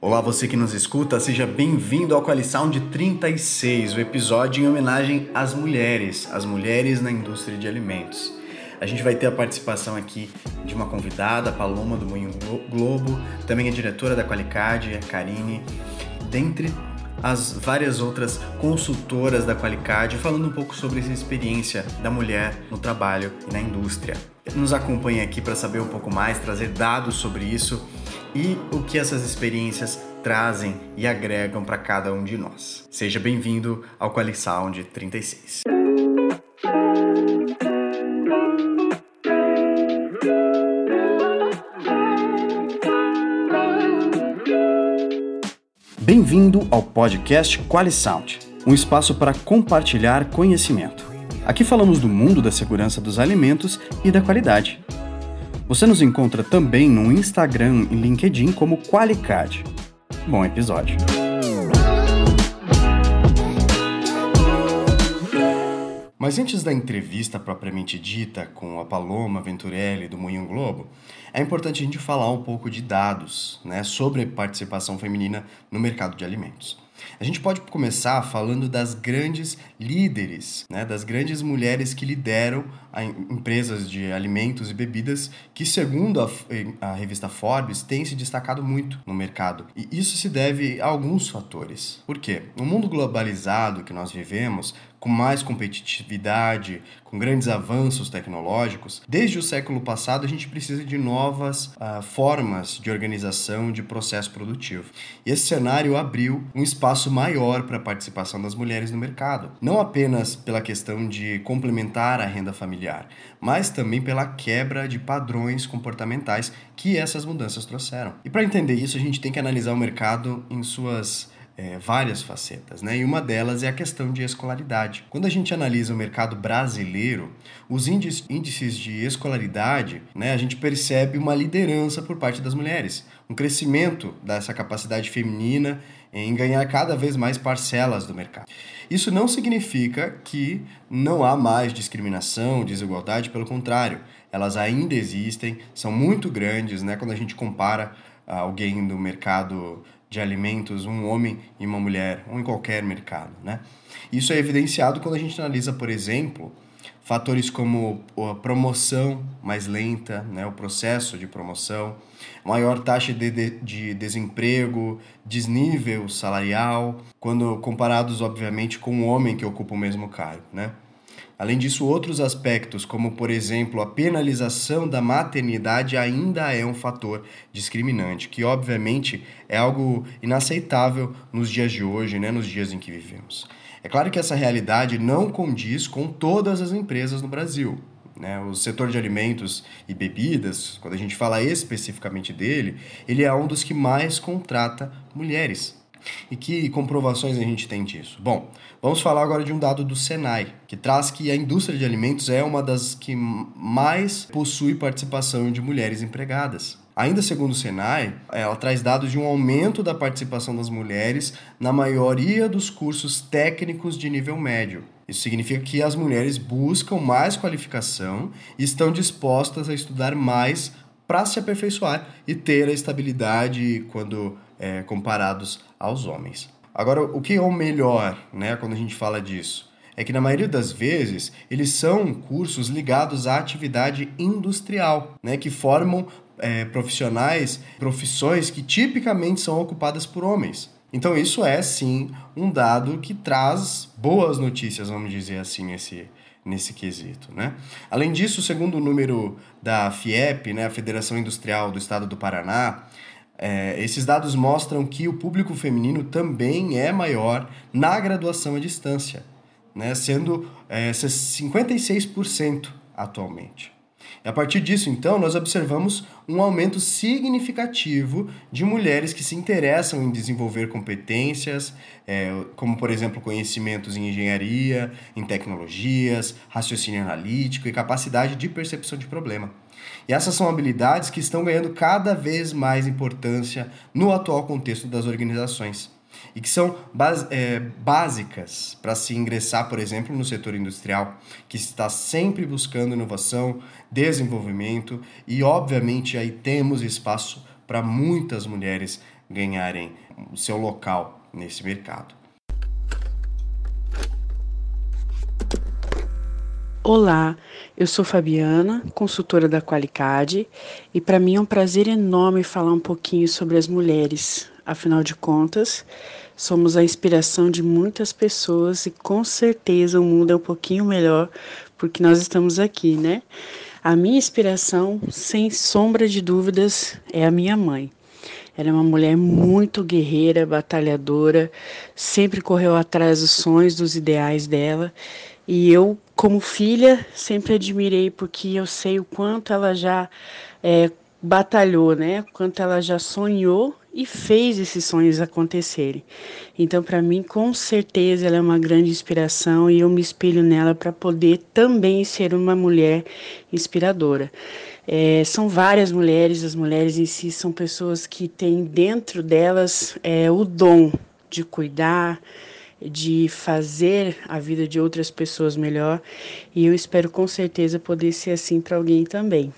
Olá, você que nos escuta, seja bem-vindo ao Qualisound 36, o episódio em homenagem às mulheres, as mulheres na indústria de alimentos. A gente vai ter a participação aqui de uma convidada, Paloma do Moinho Globo, também a diretora da Qualicad, a Karine, dentre as várias outras consultoras da Qualicad, falando um pouco sobre essa experiência da mulher no trabalho e na indústria. Nos acompanhe aqui para saber um pouco mais, trazer dados sobre isso e o que essas experiências trazem e agregam para cada um de nós. Seja bem-vindo ao QualiSound 36. Bem-vindo ao podcast QualiSound, um espaço para compartilhar conhecimento. Aqui falamos do mundo da segurança dos alimentos e da qualidade. Você nos encontra também no Instagram e LinkedIn como Qualicad. Bom episódio. Mas antes da entrevista propriamente dita com a Paloma Venturelli do Moinho Globo, é importante a gente falar um pouco de dados né, sobre participação feminina no mercado de alimentos. A gente pode começar falando das grandes líderes, né, das grandes mulheres que lideram empresas de alimentos e bebidas que, segundo a, a, revista Forbes, têm se destacado muito no mercado. E isso se deve a alguns fatores. Por quê? No mundo globalizado que nós vivemos, com mais competitividade, com grandes avanços tecnológicos, desde o século passado a gente precisa de novas uh, formas de organização de processo produtivo. E esse cenário abriu um espaço maior para a participação das mulheres no mercado, não apenas pela questão de complementar a renda familiar, mas também pela quebra de padrões comportamentais que essas mudanças trouxeram. E para entender isso, a gente tem que analisar o mercado em suas é, várias facetas, né? E uma delas é a questão de escolaridade. Quando a gente analisa o mercado brasileiro, os índices de escolaridade, né, a gente percebe uma liderança por parte das mulheres, um crescimento dessa capacidade feminina em ganhar cada vez mais parcelas do mercado. Isso não significa que não há mais discriminação, desigualdade, pelo contrário, elas ainda existem, são muito grandes, né? Quando a gente compara alguém do mercado de alimentos, um homem e uma mulher, ou em qualquer mercado. Né? Isso é evidenciado quando a gente analisa, por exemplo, fatores como a promoção mais lenta, né, o processo de promoção, maior taxa de, de, de, desemprego, desnível salarial, quando comparados, obviamente, com o homem que ocupa o mesmo cargo. Né? Além disso, outros aspectos, como por exemplo a penalização da maternidade, ainda é um fator discriminante, que obviamente é algo inaceitável nos dias de hoje, né, nos dias em que vivemos. É claro que essa realidade não condiz com todas as empresas no Brasil. Né? O setor de alimentos e bebidas, quando a gente fala especificamente dele, ele é um dos que mais contrata mulheres. E que comprovações a gente tem disso? Bom, vamos falar agora de um dado do Senai, que traz que a indústria de alimentos é uma das que mais possui participação de mulheres empregadas. Ainda segundo o Senai, ela traz dados de um aumento da participação das mulheres na maioria dos cursos técnicos de nível médio. Isso significa que as mulheres buscam mais qualificação e estão dispostas a estudar mais para se aperfeiçoar e ter a estabilidade quando é, comparados aos homens. Agora, o que é o melhor, né, quando a gente fala disso? É que na maioria das vezes eles são cursos ligados à atividade industrial, né, que formam é, profissionais, profissões que tipicamente são ocupadas por homens. Então isso é sim um dado que traz boas notícias, vamos dizer assim, nesse, nesse quesito. Né? Além disso, segundo o número da FIEP, né, a Federação Industrial do Estado do Paraná, é, esses dados mostram que o público feminino também é maior na graduação à distância, né, sendo é, 56% atualmente. E a partir disso, então, nós observamos um aumento significativo de mulheres que se interessam em desenvolver competências, é, como, por exemplo, conhecimentos em engenharia, em tecnologias, raciocínio analítico e capacidade de percepção de problema. E essas são habilidades que estão ganhando cada vez mais importância no atual contexto das organizações e que são é, básicas para se ingressar, por exemplo, no setor industrial, que está sempre buscando inovação, desenvolvimento e, obviamente, aí temos espaço para muitas mulheres ganharem o seu local nesse mercado. Olá, eu sou Fabiana, consultora da Qualicad, e para mim é um prazer enorme falar um pouquinho sobre as mulheres. Afinal de contas, somos a inspiração de muitas pessoas e com certeza o mundo é um pouquinho melhor porque nós estamos aqui, né? A minha inspiração, sem sombra de dúvidas, é a minha mãe. Ela é uma mulher muito guerreira, batalhadora, sempre correu atrás dos sonhos, dos ideais dela e eu, como filha, sempre admirei porque eu sei o quanto ela já é, batalhou, né? O quanto ela já sonhou e fez esses sonhos acontecerem. Então, para mim, com certeza, ela é uma grande inspiração e eu me espelho nela para poder também ser uma mulher inspiradora. É, são várias mulheres, as mulheres em si são pessoas que têm dentro delas é, o dom de cuidar, de fazer a vida de outras pessoas melhor e eu espero com certeza poder ser assim para alguém também.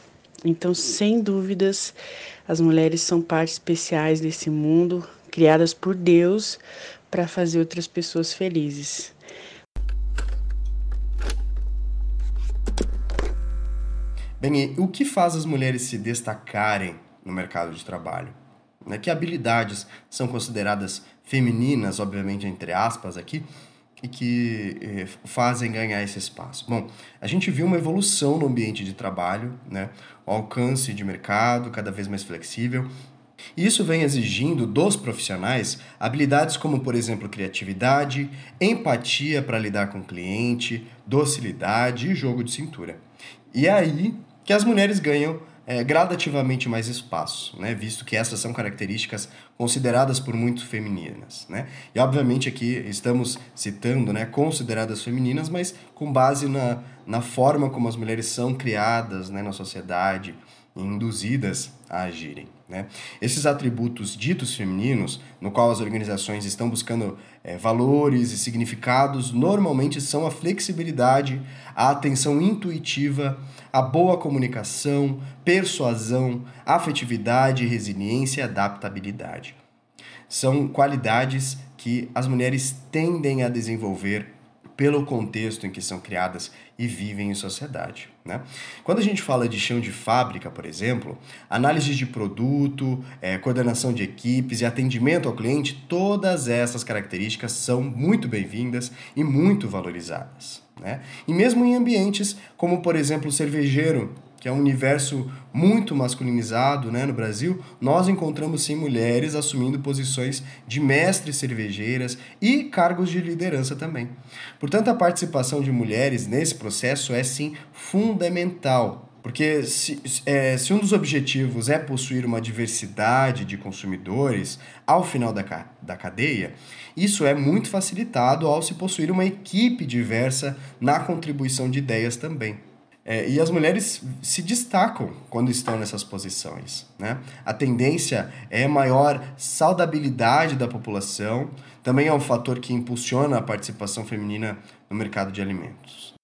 Então, sem dúvidas, as mulheres são partes especiais desse mundo, criadas por Deus para fazer outras pessoas felizes. Bem, o que faz as mulheres se destacarem no mercado de trabalho? Né? Que habilidades são consideradas femininas, obviamente entre aspas aqui, e que eh, fazem ganhar esse espaço. Bom, a gente viu uma evolução no ambiente de trabalho, né? o alcance de mercado cada vez mais flexível. E isso vem exigindo dos profissionais habilidades como, por exemplo, criatividade, empatia para lidar com o cliente, docilidade e jogo de cintura. E é aí que as mulheres ganham é, gradativamente mais espaço, né? visto que essas são características consideradas por muitos femininas. Né? E obviamente aqui estamos citando né, consideradas femininas, mas com base na, na forma como as mulheres são criadas né, na sociedade, induzidas a agirem. Né? Esses atributos ditos femininos, no qual as organizações estão buscando é, valores e significados, normalmente são a flexibilidade, a atenção intuitiva, a boa comunicação, persuasão, afetividade, resiliência e adaptabilidade. São qualidades que as mulheres tendem a desenvolver pelo contexto em que são criadas e vivem em sociedade. Né? Quando a gente fala de chão de fábrica, por exemplo, análise de produto, é, coordenação de equipes e atendimento ao cliente, todas essas características são muito bem-vindas e muito valorizadas. Né? E mesmo em ambientes como, por exemplo, o cervejeiro, que é um universo muito masculinizado né, no Brasil, nós encontramos sim mulheres assumindo posições de mestres cervejeiras e cargos de liderança também. Portanto, a participação de mulheres nesse processo é sim fundamental. Porque se, é, se um dos objetivos é possuir uma diversidade de consumidores ao final da, da cadeia, isso é muito facilitado ao se possuir uma equipe diversa na contribuição de ideias também. É, e as mulheres se destacam quando estão nessas posições. Né? A tendência é maior saudabilidade da população, também é um fator que impulsiona a participação feminina no mercado de alimentos.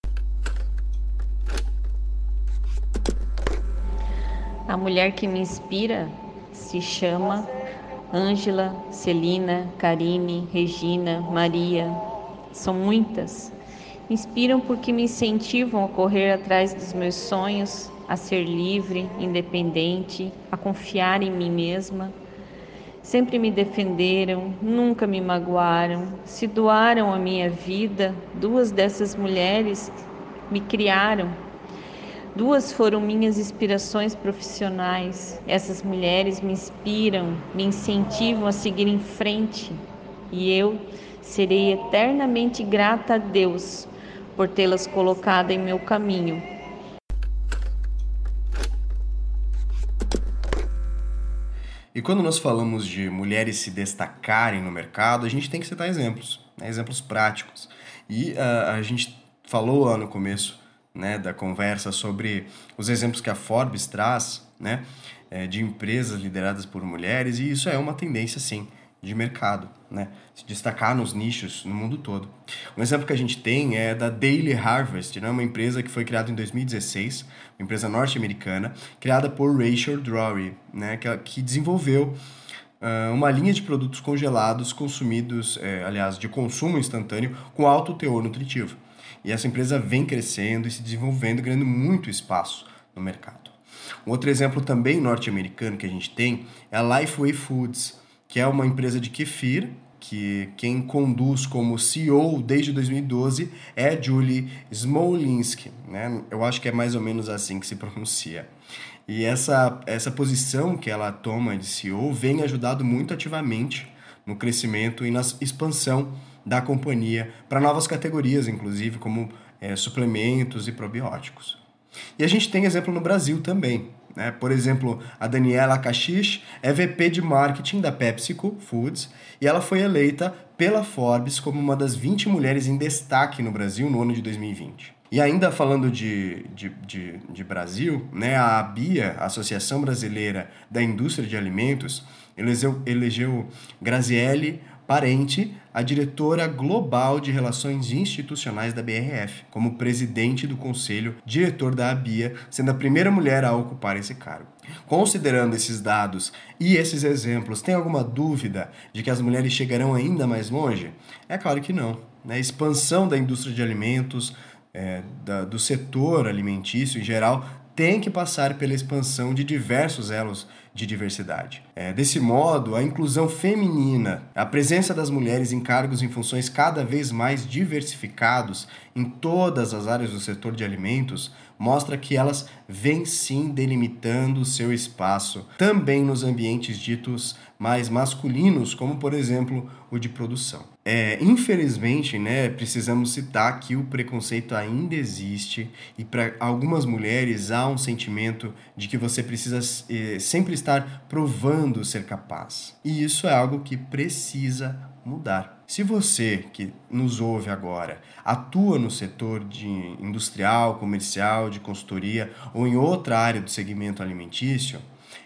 A mulher que me inspira se chama Ângela, Celina, Karine, Regina, Maria. São muitas inspiram porque me incentivam a correr atrás dos meus sonhos, a ser livre, independente, a confiar em mim mesma. Sempre me defenderam, nunca me magoaram, se doaram a minha vida. Duas dessas mulheres me criaram. Duas foram minhas inspirações profissionais. Essas mulheres me inspiram, me incentivam a seguir em frente. E eu serei eternamente grata a Deus por tê-las colocado em meu caminho. E quando nós falamos de mulheres se destacarem no mercado, a gente tem que citar exemplos, né? exemplos práticos. E uh, a gente falou lá no começo né, da conversa sobre os exemplos que a Forbes traz né, eh, de empresas lideradas por mulheres, e isso é uma tendência, sim de mercado, né? Se destacar nos nichos no mundo todo. Um exemplo que a gente tem é da Daily Harvest, né? uma empresa que foi criada em 2016, uma empresa norte-americana, criada por Rachel Drury, né? que, que desenvolveu uh, uma linha de produtos congelados consumidos, é, aliás, de consumo instantâneo com alto teor nutritivo. E essa empresa vem crescendo e se desenvolvendo, ganhando muito espaço no mercado. Um outro exemplo também norte-americano que a gente tem é a Lifeway Foods, que é uma empresa de kefir que quem conduz como CEO desde 2012 é Julie Smolinski, né? Eu acho que é mais ou menos assim que se pronuncia. E essa, essa posição que ela toma de CEO vem ajudado muito ativamente no crescimento e na expansão da companhia para novas categorias, inclusive como é, suplementos e probióticos. E a gente tem exemplo no Brasil também. Né? Por exemplo, a Daniela Caxish é VP de marketing da PepsiCo Foods e ela foi eleita pela Forbes como uma das 20 mulheres em destaque no Brasil no ano de 2020. E ainda falando de, de, de, de Brasil, né, a ABIA, Associação Brasileira da Indústria de Alimentos, elegeu, elegeu Graziele Parente, a diretora global de relações institucionais da BRF, como presidente do conselho diretor da ABIA, sendo a primeira mulher a ocupar esse cargo. Considerando esses dados e esses exemplos, tem alguma dúvida de que as mulheres chegarão ainda mais longe? É claro que não. Né? A expansão da indústria de alimentos, é, da, do setor alimentício em geral, tem que passar pela expansão de diversos elos de diversidade. É, desse modo, a inclusão feminina, a presença das mulheres em cargos e funções cada vez mais diversificados em todas as áreas do setor de alimentos mostra que elas vêm sim delimitando seu espaço, também nos ambientes ditos mais masculinos, como por exemplo o de produção. É, infelizmente, né, precisamos citar que o preconceito ainda existe e para algumas mulheres há um sentimento de que você precisa eh, sempre estar provando ser capaz. E isso é algo que precisa mudar. Se você que nos ouve agora atua no setor de industrial, comercial, de consultoria ou em outra área do segmento alimentício,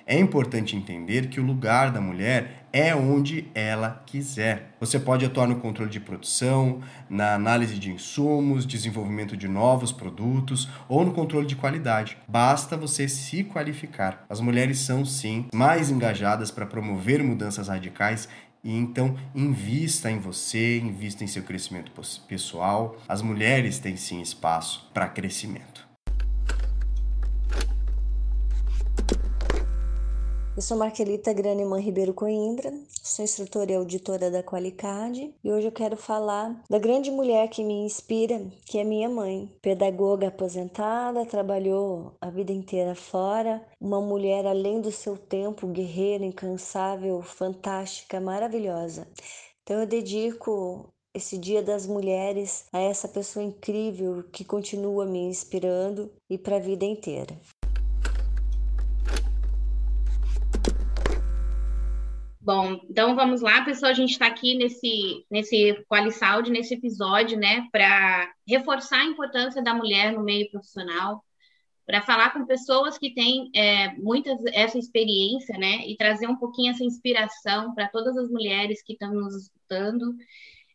é importante entender que o lugar da mulher é onde ela quiser. Você pode atuar no controle de produção, na análise de insumos, desenvolvimento de novos produtos ou no controle de qualidade. Basta você se qualificar. As mulheres são sim mais engajadas para promover mudanças radicais e então invista em você, invista em seu crescimento pessoal. As mulheres têm sim espaço para crescimento. Eu sou Marquelita Graneman Ribeiro Coimbra, sou instrutora e auditora da Qualicad e hoje eu quero falar da grande mulher que me inspira, que é minha mãe. Pedagoga aposentada, trabalhou a vida inteira fora, uma mulher além do seu tempo, guerreira, incansável, fantástica, maravilhosa. Então eu dedico esse Dia das Mulheres a essa pessoa incrível que continua me inspirando e para a vida inteira. Bom, então vamos lá, pessoal. A gente está aqui nesse, nesse Qualisaud, nesse episódio, né, para reforçar a importância da mulher no meio profissional, para falar com pessoas que têm é, muitas essa experiência, né, e trazer um pouquinho essa inspiração para todas as mulheres que estão nos escutando.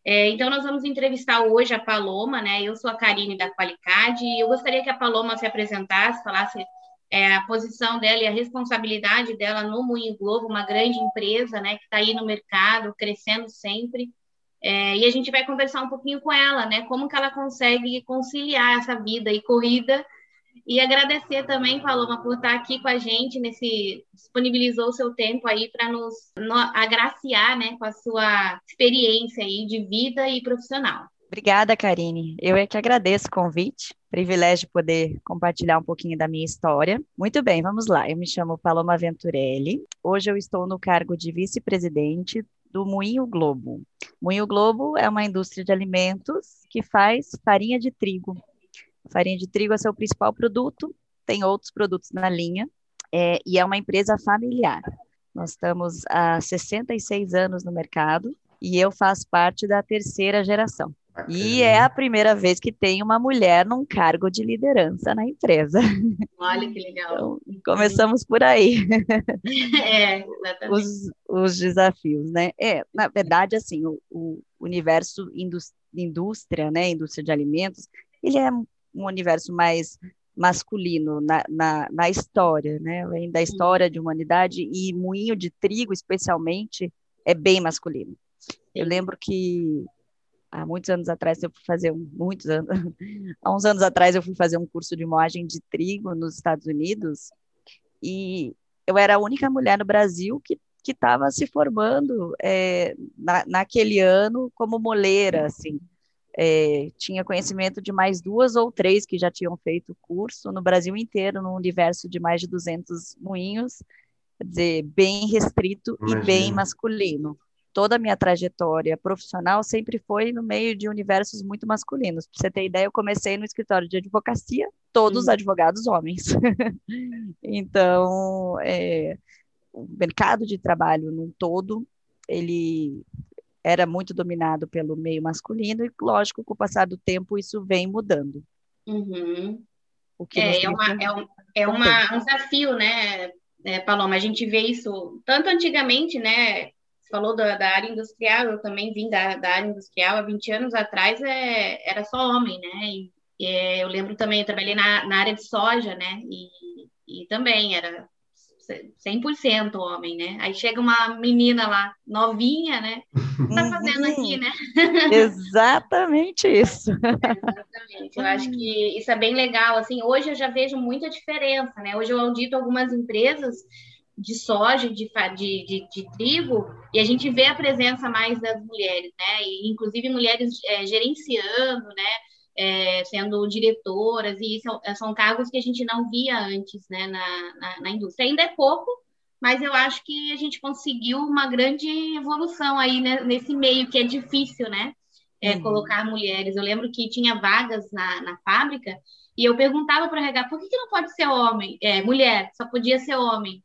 É, então, nós vamos entrevistar hoje a Paloma, né? Eu sou a Karine da Qualicad e eu gostaria que a Paloma se apresentasse, falasse é, a posição dela e a responsabilidade dela no Moinho Globo, uma grande empresa, né, que está aí no mercado, crescendo sempre. É, e a gente vai conversar um pouquinho com ela, né, como que ela consegue conciliar essa vida e corrida. E agradecer também, Paloma, por estar aqui com a gente nesse disponibilizou o seu tempo aí para nos no, agraciar, né, com a sua experiência aí de vida e profissional. Obrigada, Karine. Eu é que agradeço o convite. Privilégio poder compartilhar um pouquinho da minha história. Muito bem, vamos lá. Eu me chamo Paloma Venturelli. Hoje eu estou no cargo de vice-presidente do Moinho Globo. Moinho Globo é uma indústria de alimentos que faz farinha de trigo. Farinha de trigo é seu principal produto, tem outros produtos na linha, é, e é uma empresa familiar. Nós estamos há 66 anos no mercado e eu faço parte da terceira geração. E é a primeira vez que tem uma mulher num cargo de liderança na empresa. Olha que legal. Então, começamos por aí. É, exatamente. Os, os desafios, né? É, na verdade, assim, o, o universo indústria, né, indústria de alimentos, ele é um universo mais masculino na, na, na, história, né? Vem da história de humanidade e moinho de trigo, especialmente, é bem masculino. Eu lembro que há muitos anos atrás eu fui fazer um, muitos anos, há uns anos atrás eu fui fazer um curso de moagem de trigo nos Estados Unidos e eu era a única mulher no Brasil que que estava se formando é, na, naquele ano como moleira, assim. É, tinha conhecimento de mais duas ou três que já tinham feito curso no Brasil inteiro, num universo de mais de 200 moinhos, quer dizer, bem restrito Imagina. e bem masculino. Toda a minha trajetória profissional sempre foi no meio de universos muito masculinos. Para você ter ideia, eu comecei no escritório de advocacia, todos os advogados homens. então, é, o mercado de trabalho num todo, ele era muito dominado pelo meio masculino e, lógico, com o passar do tempo isso vem mudando. Uhum. O que é, é, uma, é, um, é uma, um desafio, né, é, Paloma? A gente vê isso tanto antigamente, né? Você falou da, da área industrial, eu também vim da, da, área industrial há 20 anos atrás, é, era só homem, né? E, e eu lembro também, eu trabalhei na, na área de soja, né? E, e também era 100% homem, né? Aí chega uma menina lá, novinha, né? O que tá fazendo aqui, né? Exatamente isso. exatamente. Eu acho que isso é bem legal. Assim, hoje eu já vejo muita diferença, né? Hoje eu audito algumas empresas de soja, de, de, de, de trigo, e a gente vê a presença mais das mulheres, né? E, inclusive mulheres é, gerenciando, né? é, sendo diretoras, e são, é, são cargos que a gente não via antes né, na, na, na, indústria. Ainda é pouco, mas eu acho que a gente conseguiu uma grande evolução aí né, nesse meio, que é difícil, né? É, uhum. Colocar mulheres. Eu lembro que tinha vagas na, na fábrica, e eu perguntava para o RH, por que, que não pode ser homem? É, mulher, só podia ser homem.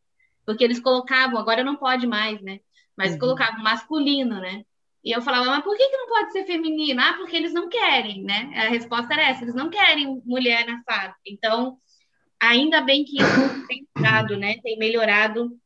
Porque eles colocavam, agora não pode mais, né? Mas uhum. colocavam masculino, né? E eu falava, mas por que, que não pode ser feminino? Ah, porque eles não querem, né? A resposta era essa, eles não querem mulher na fábrica. Então, ainda bem que isso tem mudado, né? Tem melhorado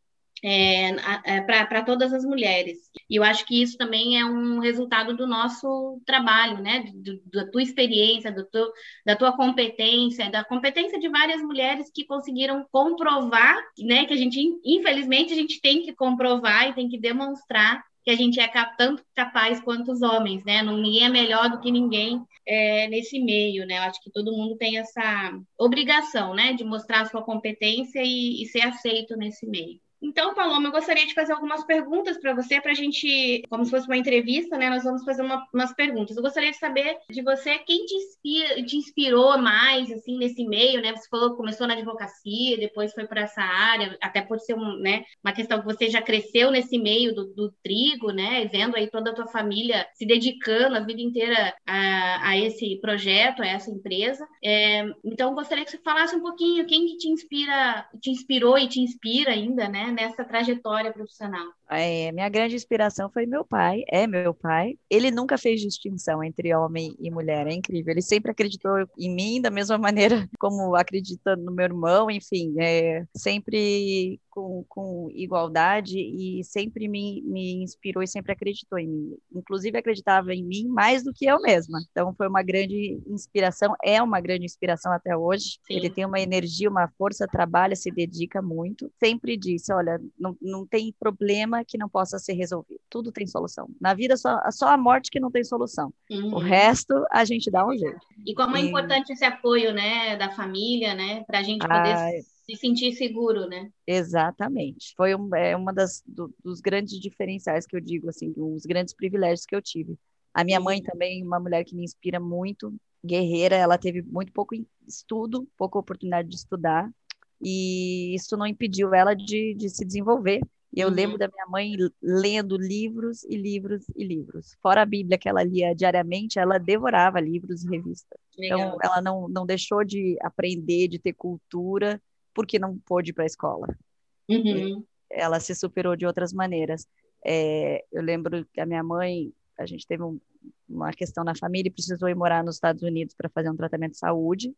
é, é, para todas as mulheres. E eu acho que isso também é um resultado do nosso trabalho, né? Do, da tua experiência, do teu, da tua competência, da competência de várias mulheres que conseguiram comprovar, né? Que a gente, infelizmente, a gente tem que comprovar e tem que demonstrar que a gente é tanto capaz quanto os homens, né? Ninguém é melhor do que ninguém é, nesse meio, né? Eu acho que todo mundo tem essa obrigação, né? De mostrar a sua competência e, e ser aceito nesse meio. Então, Paloma, eu gostaria de fazer algumas perguntas para você, para a gente, como se fosse uma entrevista, né? Nós vamos fazer uma, umas perguntas. Eu gostaria de saber de você quem te, inspira, te inspirou mais, assim, nesse meio, né? Você falou que começou na advocacia, depois foi para essa área, até por ser um, né, uma questão que você já cresceu nesse meio do, do trigo, né? Vendo aí toda a tua família se dedicando a vida inteira a, a esse projeto, a essa empresa. É, então, gostaria que você falasse um pouquinho quem que te inspira, te inspirou e te inspira ainda, né? Nessa trajetória profissional? É, minha grande inspiração foi meu pai, é meu pai. Ele nunca fez distinção entre homem e mulher, é incrível. Ele sempre acreditou em mim da mesma maneira como acredita no meu irmão, enfim, é, sempre com, com igualdade e sempre me, me inspirou e sempre acreditou em mim. Inclusive acreditava em mim mais do que eu mesma. Então foi uma grande inspiração, é uma grande inspiração até hoje. Sim. Ele tem uma energia, uma força, trabalha, se dedica muito. Sempre disse, olha, não, não tem problema que não possa ser resolvido. Tudo tem solução. Na vida só, só a morte que não tem solução. Uhum. O resto a gente dá um jeito. E como é e... importante esse apoio, né, da família, né, para a gente poder ah, se sentir seguro, né? Exatamente. Foi um, é uma das do, dos grandes diferenciais que eu digo assim, dos grandes privilégios que eu tive. A minha mãe também, uma mulher que me inspira muito, guerreira, ela teve muito pouco estudo, pouca oportunidade de estudar, e isso não impediu ela de, de se desenvolver. E eu uhum. lembro da minha mãe lendo livros e livros e livros. Fora a Bíblia que ela lia diariamente, ela devorava livros e revistas. Então, Legal. Então, ela não, não deixou de aprender, de ter cultura, porque não pôde ir para a escola. Uhum. Ela se superou de outras maneiras. É, eu lembro que a minha mãe, a gente teve um, uma questão na família e precisou ir morar nos Estados Unidos para fazer um tratamento de saúde.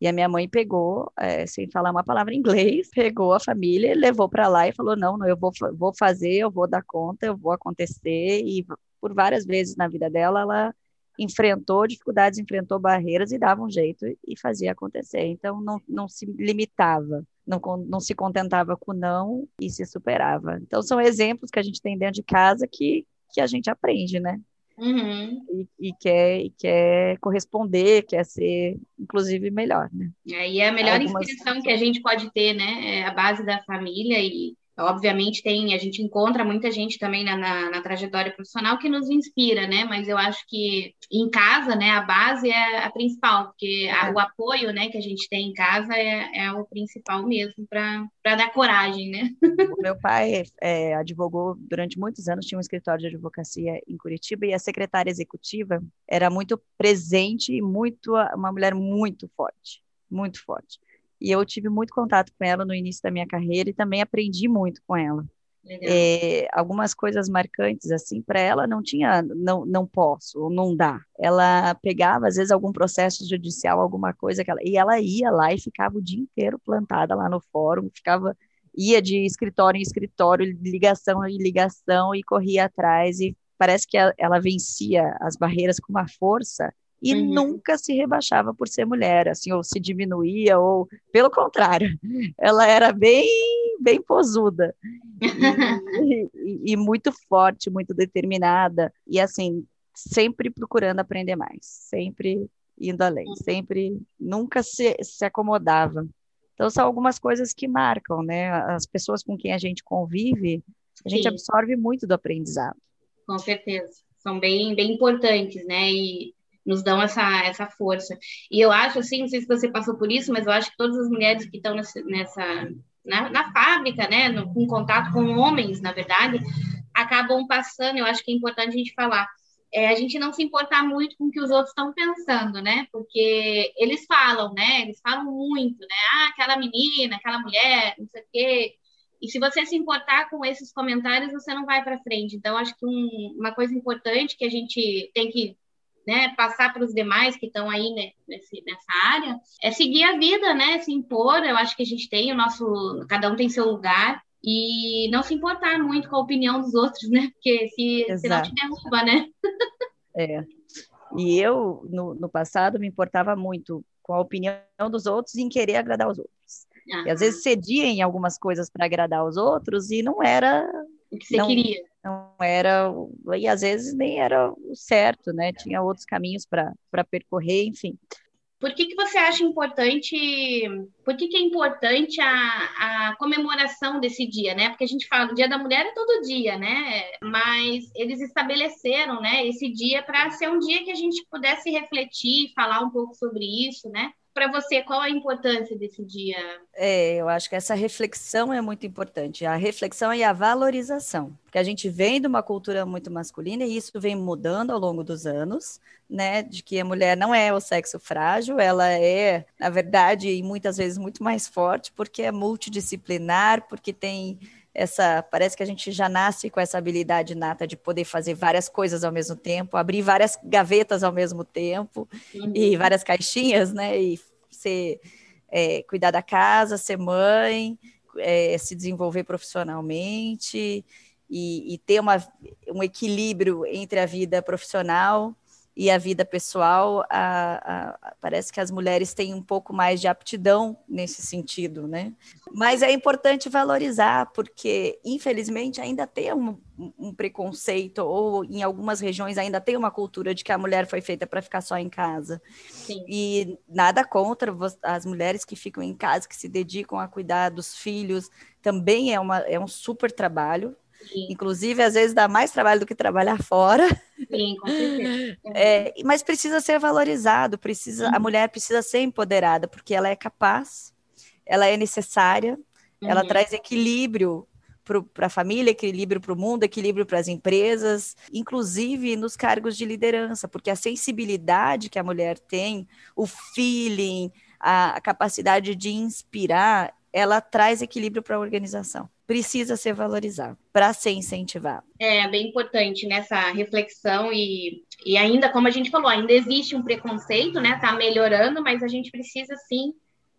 E a minha mãe pegou, é, sem falar uma palavra em inglês, pegou a família, levou para lá e falou: não, não, eu vou, vou fazer, eu vou dar conta, eu vou acontecer. E por várias vezes na vida dela, ela enfrentou dificuldades, enfrentou barreiras e dava um jeito e fazia acontecer. Então, não, não se limitava, não, não se contentava com não e se superava. Então, são exemplos que a gente tem dentro de casa que, que a gente aprende, né? Uhum. E, e, quer, e quer corresponder, quer ser, inclusive, melhor, né? É, e é a melhor Algumas... inspiração que a gente pode ter, né? É a base da família e Obviamente tem, a gente encontra muita gente também na, na, na, trajetória profissional que nos inspira, né? Mas eu acho que em casa, né, a base é a principal, porque a, o apoio, né, que a gente tem em casa é, é o principal mesmo para dar coragem, né? O meu pai é, advogou durante muitos anos, tinha um escritório de advocacia em Curitiba e a secretária executiva era muito presente e muito uma mulher muito forte, muito forte. E eu tive muito contato com ela no início da minha carreira e também aprendi muito com ela. É, algumas coisas marcantes assim para ela não tinha não não posso não dá ela pegava às vezes algum processo judicial alguma coisa que ela e ela ia lá e ficava o dia inteiro plantada lá no fórum ficava ia de escritório em escritório ligação em ligação e corria atrás e parece que ela, ela vencia as barreiras com uma força e uhum. nunca se rebaixava por ser mulher, assim, ou se diminuía, ou pelo contrário, ela era bem, bem posuda e, e, e muito forte, muito determinada, e assim, sempre procurando aprender mais, sempre indo além, uhum. sempre, nunca se, se acomodava. Então, são algumas coisas que marcam, né? As pessoas com quem a gente convive, a gente Sim. absorve muito do aprendizado. Com certeza. São bem, bem importantes, né? E nos dão essa, essa força. E eu acho, assim, não sei se você passou por isso, mas eu acho que todas as mulheres que estão nessa, nessa na, na, fábrica, né, no, em contato com homens, na verdade, acabam passando, eu acho que é importante a gente falar, é, a gente não se importar muito com o que os outros estão pensando, né, porque eles falam, né, eles falam muito, né, ah, aquela menina, aquela mulher, não sei o quê, e se você se importar com esses comentários, você não vai para frente. Então, acho que um, uma coisa importante que a gente tem que né, passar para os demais que estão aí né, nesse, nessa área, é seguir a vida, né, se impor. Eu acho que a gente tem o nosso, cada um tem seu lugar e não se importar muito com a opinião dos outros, né, porque se senão te derruba, né? é. E eu no, no passado me importava muito com a opinião dos outros em querer agradar os outros. Uhum. E às vezes cedia em algumas coisas para agradar os outros e não era o que você não, queria não era, e às vezes nem era o certo, né? Tinha outros caminhos para percorrer, enfim. Por que, que você acha importante, por que, que é importante a, a comemoração desse dia, né? Porque a gente fala, o Dia da Mulher é todo dia, né? Mas eles estabeleceram, né, esse dia para ser um dia que a gente pudesse refletir, falar um pouco sobre isso, né? Para você, qual a importância desse dia? É, eu acho que essa reflexão é muito importante, a reflexão e a valorização, porque a gente vem de uma cultura muito masculina e isso vem mudando ao longo dos anos, né, de que a mulher não é o sexo frágil, ela é, na verdade, e muitas vezes muito mais forte, porque é multidisciplinar, porque tem essa parece que a gente já nasce com essa habilidade nata de poder fazer várias coisas ao mesmo tempo, abrir várias gavetas ao mesmo tempo uhum. e várias caixinhas, né? E ser é, cuidar da casa, ser mãe, é, se desenvolver profissionalmente e, e ter uma, um equilíbrio entre a vida profissional e a vida pessoal, a, a, parece que as mulheres têm um pouco mais de aptidão nesse sentido, né? Mas é importante valorizar, porque infelizmente ainda tem um, um preconceito, ou em algumas regiões ainda tem uma cultura de que a mulher foi feita para ficar só em casa. Sim. E nada contra as mulheres que ficam em casa, que se dedicam a cuidar dos filhos, também é, uma, é um super trabalho, Sim. Inclusive, às vezes dá mais trabalho do que trabalhar fora. Sim, com certeza. É, mas precisa ser valorizado, precisa, a mulher precisa ser empoderada, porque ela é capaz, ela é necessária, uhum. ela traz equilíbrio para a família, equilíbrio para o mundo, equilíbrio para as empresas, inclusive nos cargos de liderança, porque a sensibilidade que a mulher tem, o feeling, a, a capacidade de inspirar, ela traz equilíbrio para a organização. Precisa ser valorizado para ser incentivado. É bem importante nessa reflexão e, e ainda, como a gente falou, ainda existe um preconceito, né? Está melhorando, mas a gente precisa sim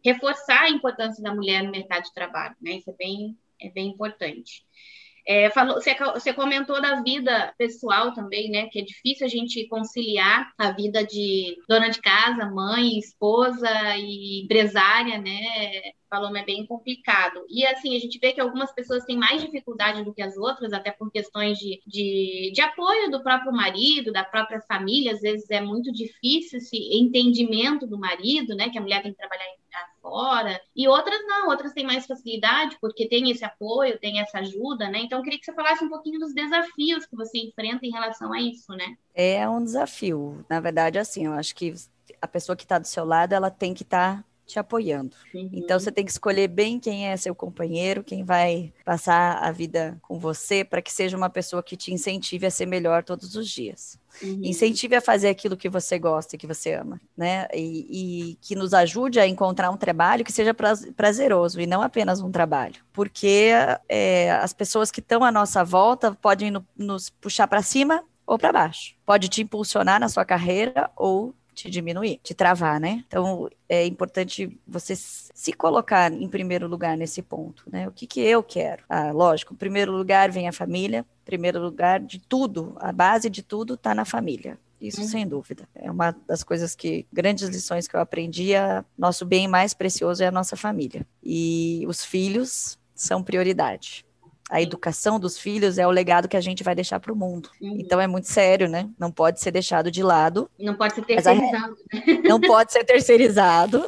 reforçar a importância da mulher no mercado de trabalho, né? Isso é bem, é bem importante. É, falou, você, você, comentou da vida pessoal também, né? Que é difícil a gente conciliar a vida de dona de casa, mãe, esposa e empresária, né? Paloma, é bem complicado. E assim, a gente vê que algumas pessoas têm mais dificuldade do que as outras, até por questões de, de, de apoio do próprio marido, da própria família. Às vezes é muito difícil esse entendimento do marido, né? Que a mulher tem que trabalhar fora. E outras não, outras têm mais facilidade, porque tem esse apoio, tem essa ajuda, né? Então, eu queria que você falasse um pouquinho dos desafios que você enfrenta em relação a isso, né? É um desafio. Na verdade, assim, eu acho que a pessoa que está do seu lado, ela tem que estar tá te apoiando. Uhum. Então você tem que escolher bem quem é seu companheiro, quem vai passar a vida com você, para que seja uma pessoa que te incentive a ser melhor todos os dias. Uhum. Incentive a fazer aquilo que você gosta e que você ama, né? E, e que nos ajude a encontrar um trabalho que seja prazeroso e não apenas um trabalho. Porque é, as pessoas que estão à nossa volta podem no, nos puxar para cima ou para baixo. Pode te impulsionar na sua carreira ou te diminuir, te travar, né? Então é importante você se colocar em primeiro lugar nesse ponto, né? O que que eu quero? Ah, lógico, em primeiro lugar vem a família, em primeiro lugar de tudo, a base de tudo está na família. Isso uhum. sem dúvida. É uma das coisas que, grandes lições que eu aprendi, a, nosso bem mais precioso é a nossa família. E os filhos são prioridade a educação dos filhos é o legado que a gente vai deixar para o mundo. Uhum. Então é muito sério, né? Não pode ser deixado de lado. Não pode ser terceirizado. A... Não pode ser terceirizado,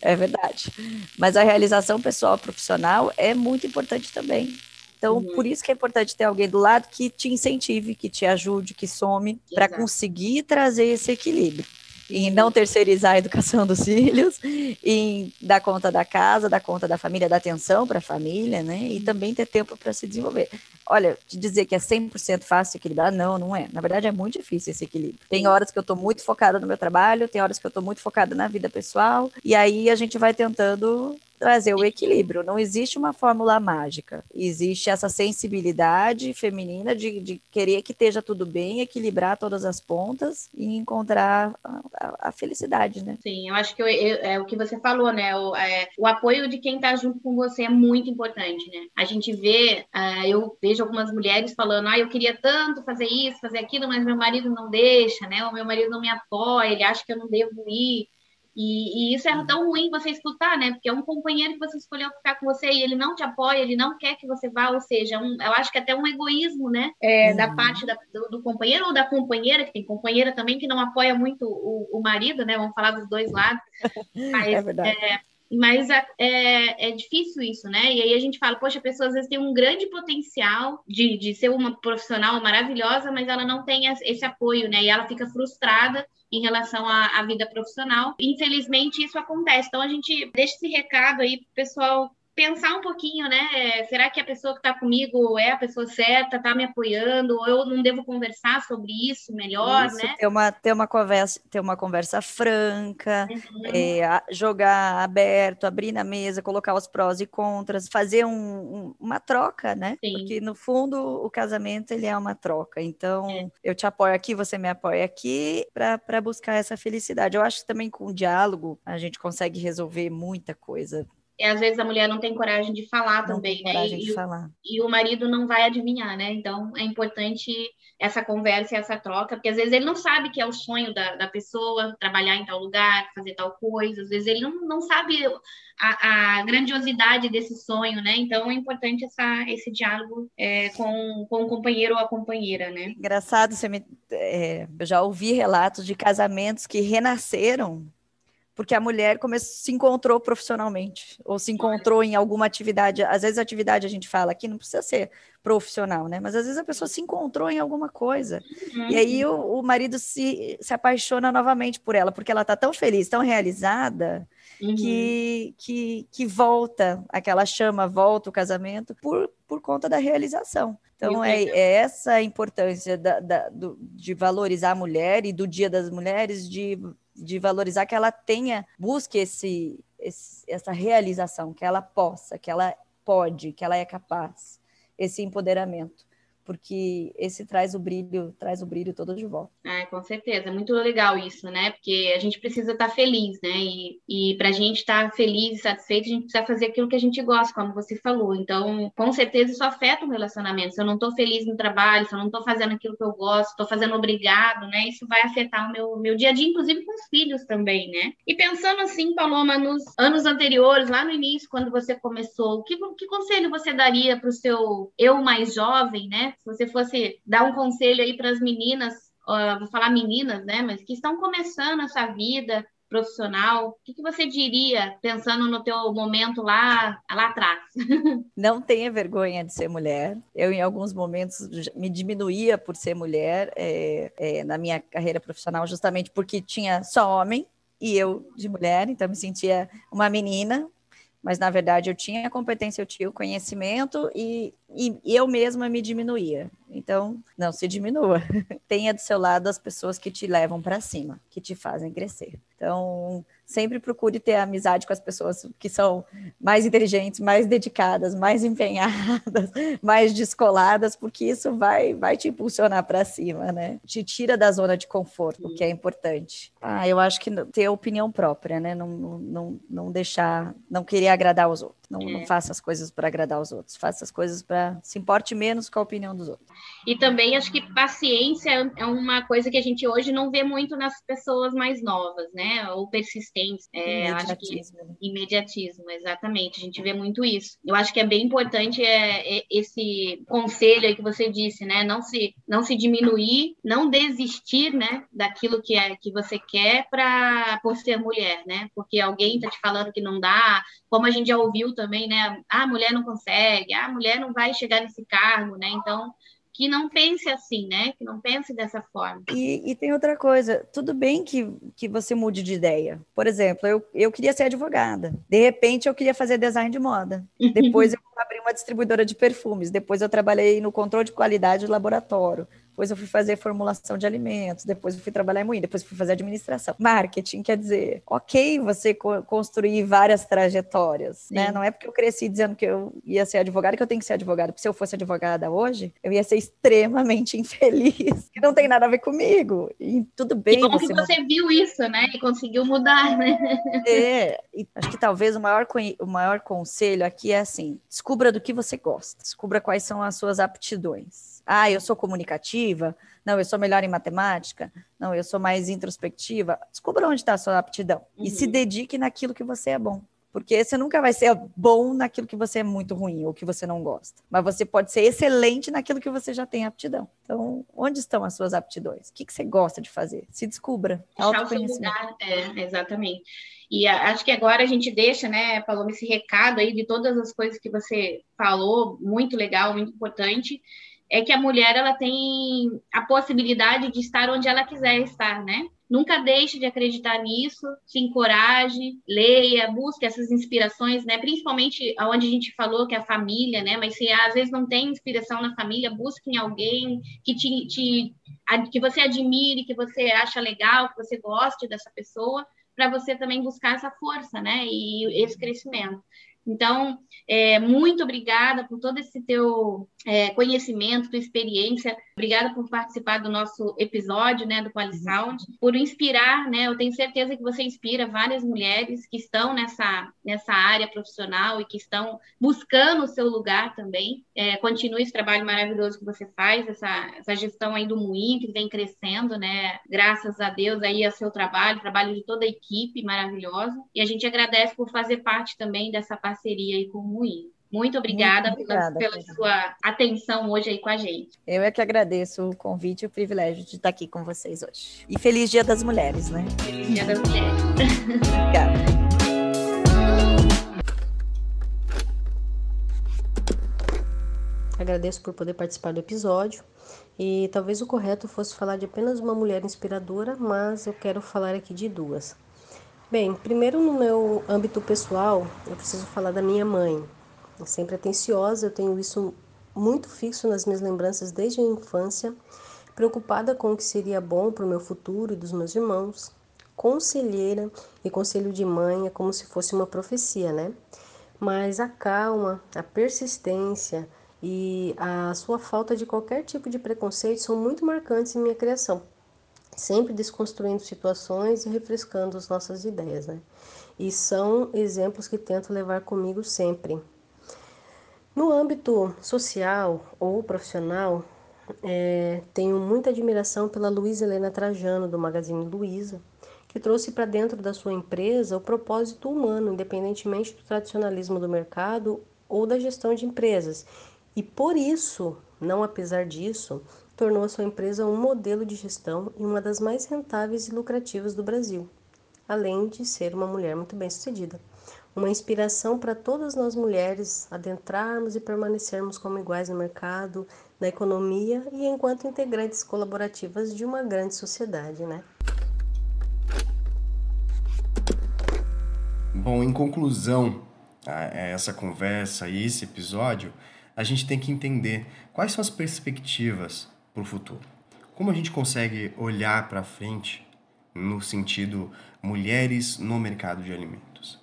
é verdade. Mas a realização pessoal profissional é muito importante também. Então, uhum. por isso que é importante ter alguém do lado que te incentive, que te ajude, que some, para conseguir trazer esse equilíbrio em não terceirizar a educação dos filhos, em dar conta da casa, dar conta da família, dar atenção para a família, né? E também ter tempo para se desenvolver. Olha, te dizer que é 100% fácil equilibrar, não, não é. Na verdade, é muito difícil esse equilíbrio. Tem horas que eu estou muito focada no meu trabalho, tem horas que eu estou muito focada na vida pessoal, e aí a gente vai tentando trazer o equilíbrio. Não existe uma fórmula mágica. Existe essa sensibilidade feminina de, de querer que esteja tudo bem, equilibrar todas as pontas e encontrar a, a, a felicidade, né? Sim, eu acho que eu, eu, é o que você falou, né? O, é, o apoio de quem está junto com você é muito importante, né? A gente vê, uh, eu vejo algumas mulheres falando, ah, eu queria tanto fazer isso, fazer aquilo, mas meu marido não deixa, né? O meu marido não me apoia, ele acha que eu não devo ir. E, e, isso é tão ruim você escutar, né? Porque é um companheiro que você escolheu ficar com você e ele não te apoia, ele não quer que você vá, ou seja, um, eu acho que até um egoísmo, né? É. Da parte da, do, do, companheiro ou da companheira, que tem companheira também que não apoia muito o, o marido, né? Vamos falar dos dois lados. Mas, é verdade. É, mas é, é difícil isso, né? E aí a gente fala, poxa, a pessoa às vezes tem um grande potencial de, de ser uma profissional maravilhosa, mas ela não tem esse apoio, né? E ela fica frustrada em relação à, à vida profissional. Infelizmente, isso acontece. Então, a gente deixa esse recado aí pro pessoal pensar um pouquinho, né? Será que a pessoa que está comigo é a pessoa certa, está me apoiando, ou eu não devo conversar sobre isso melhor, isso, né? Ter uma, ter uma conversa, ter uma conversa franca, uhum. é, jogar aberto, abrir na mesa, colocar os prós e contras, fazer um, um, uma troca, né? Sim. Porque no fundo o casamento ele é uma troca. Então é. eu te apoio aqui, você me apoia aqui, para buscar essa felicidade. Eu acho que também com o diálogo a gente consegue resolver muita coisa e às vezes a mulher não tem coragem de falar não também, né? E, de falar. e o marido não vai adivinhar, né? Então é importante essa conversa e essa troca, porque às vezes ele não sabe que é o sonho da, da pessoa trabalhar em tal lugar, fazer tal coisa, às vezes ele não, não sabe a, a grandiosidade desse sonho, né? Então é importante essa, esse diálogo é, com, com o companheiro ou a companheira, né? Engraçado, você me, é, eu já ouvi relatos de casamentos que renasceram porque a mulher se encontrou profissionalmente, ou se encontrou em alguma atividade. Às vezes, a atividade a gente fala aqui não precisa ser profissional, né? Mas às vezes a pessoa se encontrou em alguma coisa. Uhum. E aí o, o, marido se, se apaixona novamente por ela, porque ela está tão feliz, tão realizada, uhum. que, que, que volta, aquela chama volta o casamento por, por conta da realização. Então, é, é, essa a importância da, da, do, de valorizar a mulher e do Dia das Mulheres, de de valorizar que ela tenha, busque esse, esse, essa realização, que ela possa, que ela pode, que ela é capaz, esse empoderamento. Porque esse traz o brilho, traz o brilho todo de volta. Ah, com certeza, é muito legal isso, né? Porque a gente precisa estar tá feliz, né? E, e para a gente estar tá feliz e satisfeito, a gente precisa fazer aquilo que a gente gosta, como você falou. Então, com certeza isso afeta o relacionamento. Se eu não estou feliz no trabalho, se eu não estou fazendo aquilo que eu gosto, estou fazendo obrigado, né? Isso vai afetar o meu, meu dia a dia, inclusive com os filhos também, né? E pensando assim, Paloma, nos anos anteriores, lá no início, quando você começou, que, que conselho você daria para o seu eu mais jovem, né? Se você fosse dar um conselho aí para as meninas, uh, vou falar meninas, né? Mas que estão começando essa vida profissional, o que, que, você diria pensando no teu momento lá, lá atrás? Não tenha vergonha de ser mulher. Eu, em alguns momentos, me diminuía por ser mulher é, é, na minha carreira profissional, justamente porque tinha só homem e eu de mulher, então me sentia uma menina, mas na verdade eu tinha a competência, eu tinha o conhecimento e, e, eu mesma me diminuía. Então, não se diminua. Tenha do seu lado as pessoas que te levam para cima, que te fazem crescer. Então, sempre procure ter amizade com as pessoas que são mais inteligentes, mais dedicadas, mais empenhadas, mais descoladas, porque isso vai, vai te impulsionar para cima, né? Te tira da zona de conforto, o que é importante. Ah, eu acho que ter opinião própria, né? Não, não, não deixar, não querer agradar os outros. Não, é. não faça as coisas para agradar os outros, faça as coisas para se importe menos com a opinião dos outros. E também acho que paciência é uma coisa que a gente hoje não vê muito nas pessoas mais novas, né? Ou persistência. É, imediatismo. Acho que, imediatismo, exatamente. A gente vê muito isso. Eu acho que é bem importante é, é esse conselho aí que você disse, né? Não se, não se diminuir, não desistir, né? Daquilo que é que você quer para por ser mulher, né? Porque alguém está te falando que não dá, como a gente já ouviu também, né? Ah, a mulher não consegue, ah, a mulher não vai chegar nesse cargo, né? Então, que não pense assim, né? Que não pense dessa forma. E, e, tem outra coisa, tudo bem que, que você mude de ideia. Por exemplo, eu, eu queria ser advogada. De repente, eu queria fazer design de moda. Depois, eu abri uma distribuidora de perfumes. Depois, eu trabalhei no controle de qualidade do laboratório depois eu fui fazer formulação de alimentos, depois eu fui trabalhar em moinho, depois eu fui fazer administração. Marketing quer dizer, ok, você co construir várias trajetórias? Sim. né? Não é porque eu cresci dizendo que eu ia ser advogada que eu tenho que ser advogada, porque se eu fosse advogada hoje, eu ia ser extremamente infeliz, que não tem nada a ver comigo. E tudo bem. E como você que você mudar. viu isso, né? E conseguiu mudar, né? É, e acho que talvez o maior, o maior conselho aqui é assim: descubra do que você gosta, descubra quais são as suas aptidões ah, eu sou comunicativa, não, eu sou melhor em matemática, não, eu sou mais introspectiva. Descubra onde está a sua aptidão uhum. e se uhum. dedique naquilo que você é bom. Porque você nunca vai ser bom naquilo que você é muito ruim ou que você não gosta. Mas você pode ser excelente naquilo que você já tem aptidão. Então, onde estão as suas aptidões? O que, que você gosta de fazer? Se descubra. Deixar o seu lugar, é, exatamente. E acho que agora a gente deixa, né, Paloma, esse recado aí de todas as coisas que você falou, muito legal, muito importante é que a mulher ela tem a possibilidade de estar onde ela quiser estar, né? Nunca deixe de acreditar nisso, se encoraje, leia, busque essas inspirações, né? Principalmente onde a gente falou que é a família, né? Mas se às vezes não tem inspiração na família, busque em alguém que te, te que você admire, que você acha legal, que você goste dessa pessoa, para você também buscar essa força, né? E esse crescimento. Então, é, muito obrigada por todo esse teu é, conhecimento, tua experiência. Obrigada por participar do nosso episódio, né, do QualiSound, por inspirar, né? Eu tenho certeza que você inspira várias mulheres que estão nessa, nessa área profissional e que estão buscando o seu lugar também. É, continue esse trabalho maravilhoso que você faz, essa, essa gestão aí do Moinho, que vem crescendo, né? Graças a Deus aí ao seu trabalho, trabalho de toda a equipe maravilhosa. E a gente agradece por fazer parte também dessa parceria aí com o Moinho. Muito obrigada, Muito obrigada pela, pela sua atenção hoje aí com a gente. Eu é que agradeço o convite e o privilégio de estar aqui com vocês hoje. E feliz Dia das Mulheres, né? Feliz Dia das Mulheres. Obrigada. Agradeço por poder participar do episódio. E talvez o correto fosse falar de apenas uma mulher inspiradora, mas eu quero falar aqui de duas. Bem, primeiro no meu âmbito pessoal, eu preciso falar da minha mãe, sempre atenciosa, eu tenho isso muito fixo nas minhas lembranças desde a infância, preocupada com o que seria bom para o meu futuro e dos meus irmãos, conselheira e conselho de mãe é como se fosse uma profecia, né? Mas a calma, a persistência e a sua falta de qualquer tipo de preconceito são muito marcantes em minha criação. Sempre desconstruindo situações e refrescando as nossas ideias, né? E são exemplos que tento levar comigo sempre. No âmbito social ou profissional, é, tenho muita admiração pela Luísa Helena Trajano, do Magazine Luiza, que trouxe para dentro da sua empresa o propósito humano, independentemente do tradicionalismo do mercado ou da gestão de empresas. E por isso, não apesar disso, tornou a sua empresa um modelo de gestão e uma das mais rentáveis e lucrativas do Brasil, além de ser uma mulher muito bem-sucedida. Uma inspiração para todas nós mulheres adentrarmos e permanecermos como iguais no mercado, na economia e enquanto integrantes colaborativas de uma grande sociedade, né? Bom, em conclusão a essa conversa e esse episódio, a gente tem que entender quais são as perspectivas para o futuro. Como a gente consegue olhar para frente no sentido mulheres no mercado de alimentos?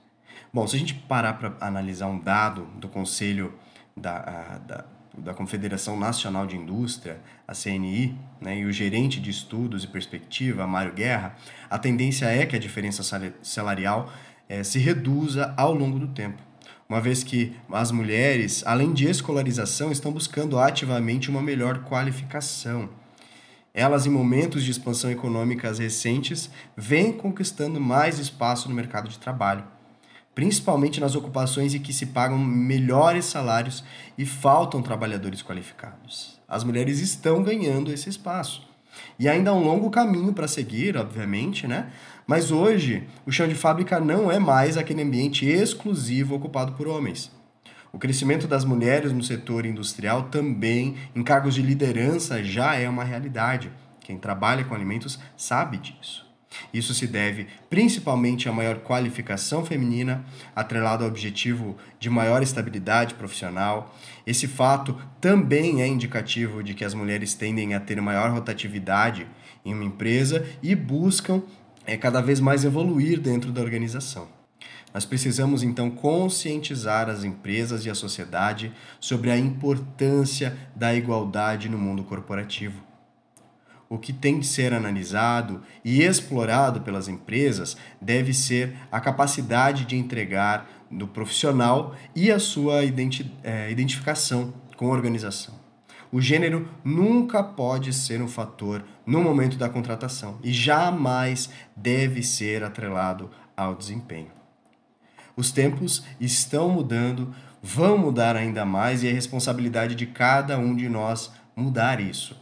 Bom, se a gente parar para analisar um dado do Conselho da, da, da, Confederação Nacional de Indústria, a CNI, né, e o gerente de estudos e perspectiva, Mário Guerra, a tendência é que a diferença salarial é, se reduza ao longo do tempo uma vez que as mulheres, além de escolarização, estão buscando ativamente uma melhor qualificação. Elas, em momentos de expansão econômica recentes, vêm conquistando mais espaço no mercado de trabalho, principalmente nas ocupações em que se pagam melhores salários e faltam trabalhadores qualificados. As mulheres estão ganhando esse espaço. E ainda há um longo caminho para seguir, obviamente, né? Mas hoje, o chão de fábrica não é mais aquele ambiente exclusivo ocupado por homens. O crescimento das mulheres no setor industrial também, em cargos de liderança, já é uma realidade. Quem trabalha com alimentos sabe disso. Isso se deve principalmente à maior qualificação feminina, atrelado ao objetivo de maior estabilidade profissional. Esse fato também é indicativo de que as mulheres tendem a ter maior rotatividade em uma empresa e buscam é cada vez mais evoluir dentro da organização. Nós precisamos então conscientizar as empresas e a sociedade sobre a importância da igualdade no mundo corporativo. O que tem de ser analisado e explorado pelas empresas deve ser a capacidade de entregar do profissional e a sua identi é, identificação com a organização. O gênero nunca pode ser um fator no momento da contratação e jamais deve ser atrelado ao desempenho. Os tempos estão mudando, vão mudar ainda mais e é responsabilidade de cada um de nós mudar isso.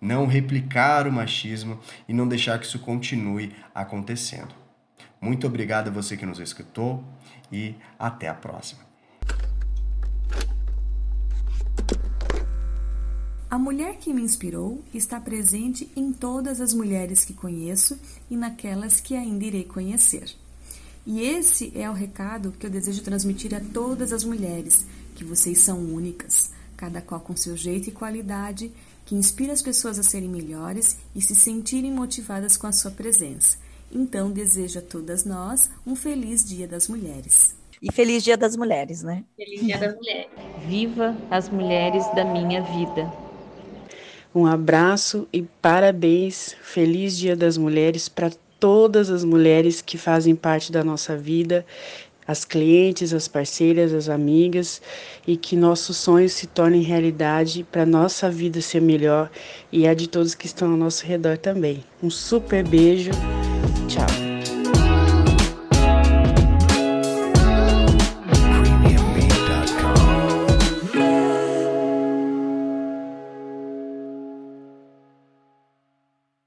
Não replicar o machismo e não deixar que isso continue acontecendo. Muito obrigado a você que nos escutou e até a próxima. A mulher que me inspirou está presente em todas as mulheres que conheço e naquelas que ainda irei conhecer. E esse é o recado que eu desejo transmitir a todas as mulheres, que vocês são únicas, cada qual com seu jeito e qualidade, que inspira as pessoas a serem melhores e se sentirem motivadas com a sua presença. Então, desejo a todas nós um feliz Dia das Mulheres. E feliz Dia das Mulheres, né? Feliz Dia das Mulheres. Viva as mulheres da minha vida. Um abraço e parabéns. Feliz Dia das Mulheres para todas as mulheres que fazem parte da nossa vida, as clientes, as parceiras, as amigas e que nossos sonhos se tornem realidade para nossa vida ser melhor e a de todos que estão ao nosso redor também. Um super beijo. Tchau.